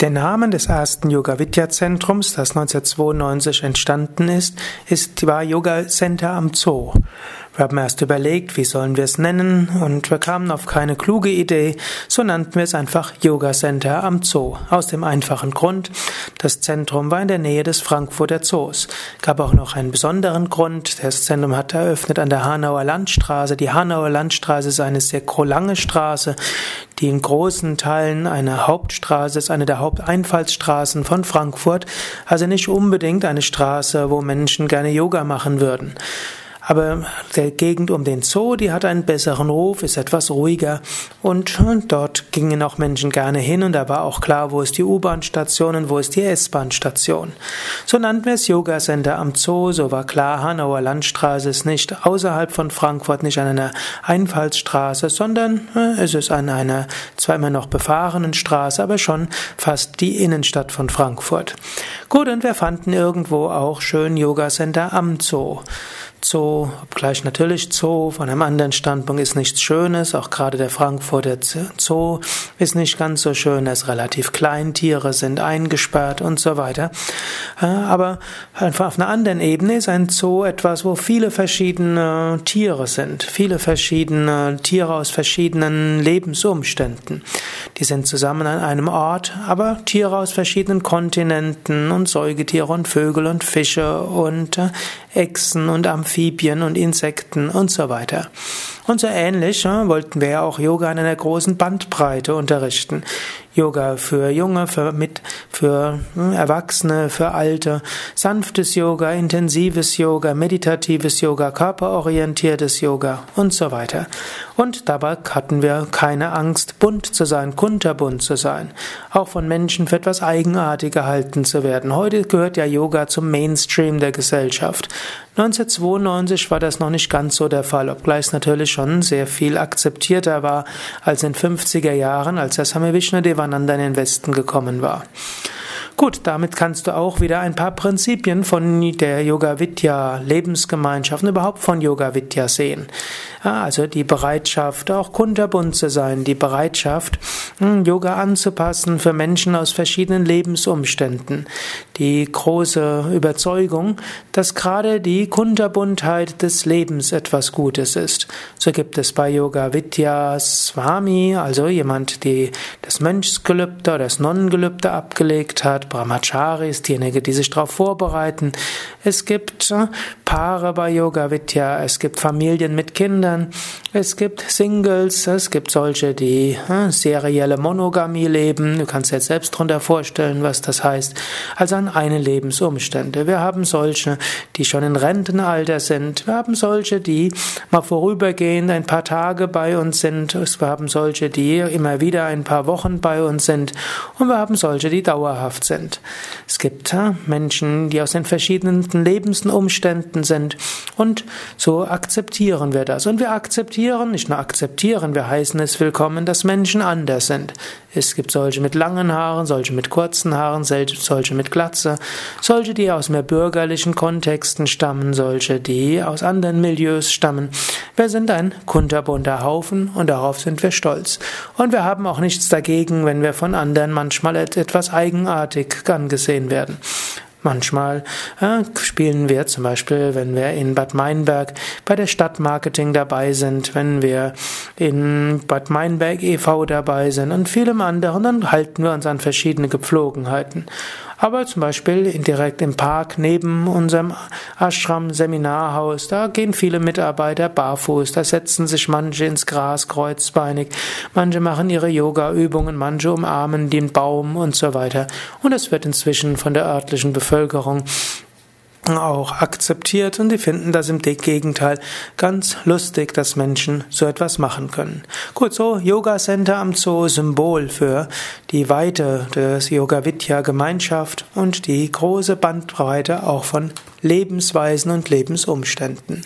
Der Name des ersten Yoga Vidya Zentrums, das 1992 entstanden ist, ist war Yoga Center am Zoo. Wir haben erst überlegt, wie sollen wir es nennen, und wir kamen auf keine kluge Idee, so nannten wir es einfach Yoga Center am Zoo. Aus dem einfachen Grund, das Zentrum war in der Nähe des Frankfurter Zoos. Gab auch noch einen besonderen Grund. Das Zentrum hat eröffnet an der Hanauer Landstraße. Die Hanauer Landstraße ist eine sehr lange Straße, die in großen Teilen eine Hauptstraße ist, eine der Haupteinfallsstraßen von Frankfurt, also nicht unbedingt eine Straße, wo Menschen gerne Yoga machen würden. Aber der Gegend um den Zoo, die hat einen besseren Ruf, ist etwas ruhiger und dort gingen auch Menschen gerne hin und da war auch klar, wo ist die U-Bahn-Station und wo ist die S-Bahn-Station. So nannten wir es Yoga Center am Zoo, so war klar, Hanauer Landstraße ist nicht außerhalb von Frankfurt, nicht an einer Einfallsstraße, sondern äh, es ist an einer zwar immer noch befahrenen Straße, aber schon fast die Innenstadt von Frankfurt. Gut, und wir fanden irgendwo auch schön Yoga Center am Zoo. Zoo, obgleich natürlich Zoo von einem anderen Standpunkt ist nichts Schönes, auch gerade der Frankfurter Zoo ist nicht ganz so schön, er relativ klein, Tiere sind eingesperrt und so weiter. Aber einfach auf einer anderen Ebene ist ein Zoo etwas, wo viele verschiedene Tiere sind, viele verschiedene Tiere aus verschiedenen Lebensumständen. Die sind zusammen an einem Ort, aber Tiere aus verschiedenen Kontinenten und Säugetiere und Vögel und Fische und äh, Echsen und Amphibien und Insekten und so weiter. Und so ähnlich ja, wollten wir ja auch Yoga in einer großen Bandbreite unterrichten. Yoga für Junge, für, mit, für hm, Erwachsene, für Alte, sanftes Yoga, intensives Yoga, meditatives Yoga, körperorientiertes Yoga und so weiter. Und dabei hatten wir keine Angst, bunt zu sein, kunterbunt zu sein, auch von Menschen für etwas eigenartig gehalten zu werden. Heute gehört ja Yoga zum Mainstream der Gesellschaft. 1992 war das noch nicht ganz so der Fall, obgleich es natürlich schon sehr viel akzeptierter war als in 50er Jahren, als der Same Vishnadevananda in den Westen gekommen war. Gut, damit kannst du auch wieder ein paar Prinzipien von der Yoga Vidya Lebensgemeinschaft und überhaupt von Yoga Vidya sehen. Also die Bereitschaft, auch kunterbunt zu sein, die Bereitschaft, hm, Yoga anzupassen für Menschen aus verschiedenen Lebensumständen, die große Überzeugung, dass gerade die Kunterbuntheit des Lebens etwas Gutes ist. So gibt es bei Yoga Vidya Swami, also jemand, die das Mönchsgelübde oder das Nonnengelübde abgelegt hat, Brahmacharis, diejenigen, die sich darauf vorbereiten. Es gibt äh, Paare bei Yoga Vidya, es gibt Familien mit Kindern, es gibt Singles, es gibt solche, die äh, serielle Monogamie leben. Du kannst dir selbst darunter vorstellen, was das heißt. Also an eine Lebensumstände. Wir haben solche, die schon in Rentenalter sind. Wir haben solche, die mal vorübergehend ein paar Tage bei uns sind. Wir haben solche, die immer wieder ein paar Wochen bei uns sind. Und wir haben solche, die dauerhaft sind sind. Es gibt Menschen, die aus den verschiedenen Lebensumständen sind und so akzeptieren wir das. Und wir akzeptieren, nicht nur akzeptieren, wir heißen es willkommen, dass Menschen anders sind. Es gibt solche mit langen Haaren, solche mit kurzen Haaren, solche mit Glatze, solche, die aus mehr bürgerlichen Kontexten stammen, solche, die aus anderen Milieus stammen. Wir sind ein kunterbunter Haufen und darauf sind wir stolz. Und wir haben auch nichts dagegen, wenn wir von anderen manchmal etwas eigenartig angesehen werden. Manchmal äh, spielen wir zum Beispiel, wenn wir in Bad Meinberg bei der Stadtmarketing dabei sind, wenn wir in Bad Meinberg e.V. dabei sind und vielem anderen, dann halten wir uns an verschiedene Gepflogenheiten. Aber zum Beispiel direkt im Park neben unserem Ashram Seminarhaus, da gehen viele Mitarbeiter barfuß, da setzen sich manche ins Gras kreuzbeinig, manche machen ihre Yoga-Übungen, manche umarmen den Baum und so weiter. Und es wird inzwischen von der örtlichen Bevölkerung auch akzeptiert und die finden das im Gegenteil ganz lustig, dass Menschen so etwas machen können. Gut, so Yoga Center am Zoo Symbol für die Weite des Yoga Vidya Gemeinschaft und die große Bandbreite auch von Lebensweisen und Lebensumständen.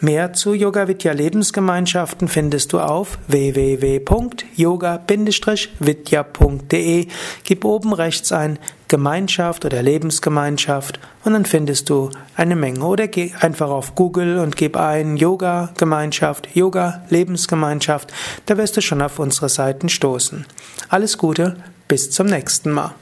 Mehr zu Yoga Vidya Lebensgemeinschaften findest du auf www.yoga-vidya.de. Gib oben rechts ein Gemeinschaft oder Lebensgemeinschaft und dann findest du eine Menge. Oder geh einfach auf Google und gib ein Yoga Gemeinschaft, Yoga Lebensgemeinschaft. Da wirst du schon auf unsere Seiten stoßen. Alles Gute, bis zum nächsten Mal.